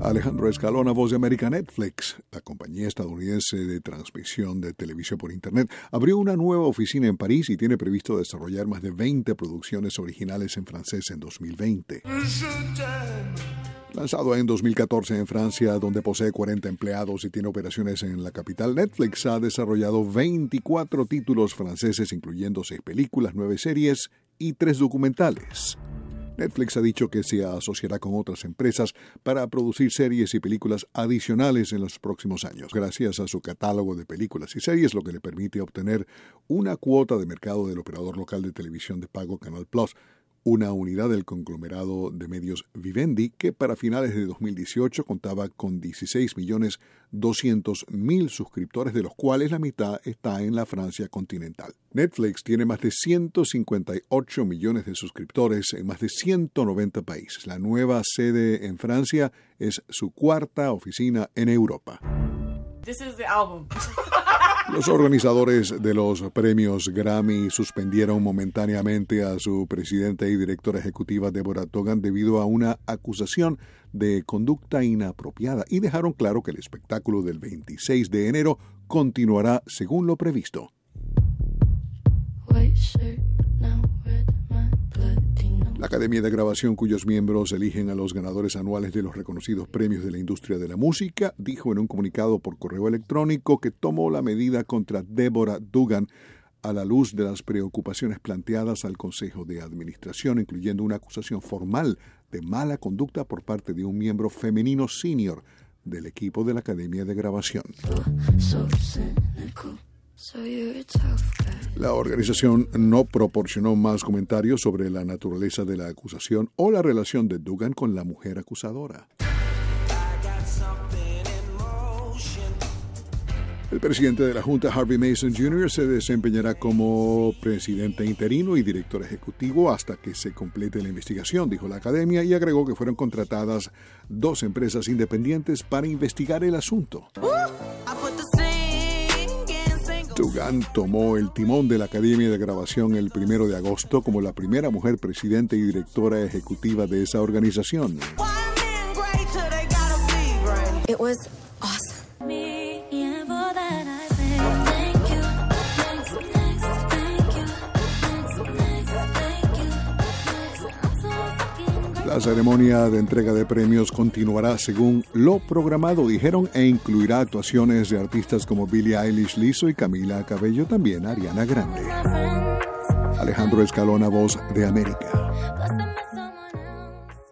Alejandro Escalona, voz de América Netflix, la compañía estadounidense de transmisión de televisión por Internet, abrió una nueva oficina en París y tiene previsto desarrollar más de 20 producciones originales en francés en 2020. Lanzado en 2014 en Francia, donde posee 40 empleados y tiene operaciones en la capital, Netflix ha desarrollado 24 títulos franceses, incluyendo 6 películas, 9 series y 3 documentales. Netflix ha dicho que se asociará con otras empresas para producir series y películas adicionales en los próximos años, gracias a su catálogo de películas y series, lo que le permite obtener una cuota de mercado del operador local de televisión de pago Canal Plus, una unidad del conglomerado de medios Vivendi que para finales de 2018 contaba con 16.200.000 suscriptores, de los cuales la mitad está en la Francia continental. Netflix tiene más de 158 millones de suscriptores en más de 190 países. La nueva sede en Francia es su cuarta oficina en Europa. Los organizadores de los premios Grammy suspendieron momentáneamente a su presidenta y directora ejecutiva Deborah Togan debido a una acusación de conducta inapropiada y dejaron claro que el espectáculo del 26 de enero continuará según lo previsto. La Academia de Grabación, cuyos miembros eligen a los ganadores anuales de los reconocidos premios de la industria de la música, dijo en un comunicado por correo electrónico que tomó la medida contra Deborah Dugan a la luz de las preocupaciones planteadas al Consejo de Administración, incluyendo una acusación formal de mala conducta por parte de un miembro femenino senior del equipo de la Academia de Grabación. La organización no proporcionó más comentarios sobre la naturaleza de la acusación o la relación de Dugan con la mujer acusadora. El presidente de la Junta, Harvey Mason Jr., se desempeñará como presidente interino y director ejecutivo hasta que se complete la investigación, dijo la academia, y agregó que fueron contratadas dos empresas independientes para investigar el asunto. Dugan tomó el timón de la Academia de Grabación el primero de agosto como la primera mujer presidente y directora ejecutiva de esa organización. La ceremonia de entrega de premios continuará según lo programado, dijeron, e incluirá actuaciones de artistas como Billie Eilish, Lizzo y Camila Cabello, también Ariana Grande. Alejandro Escalona, voz de América.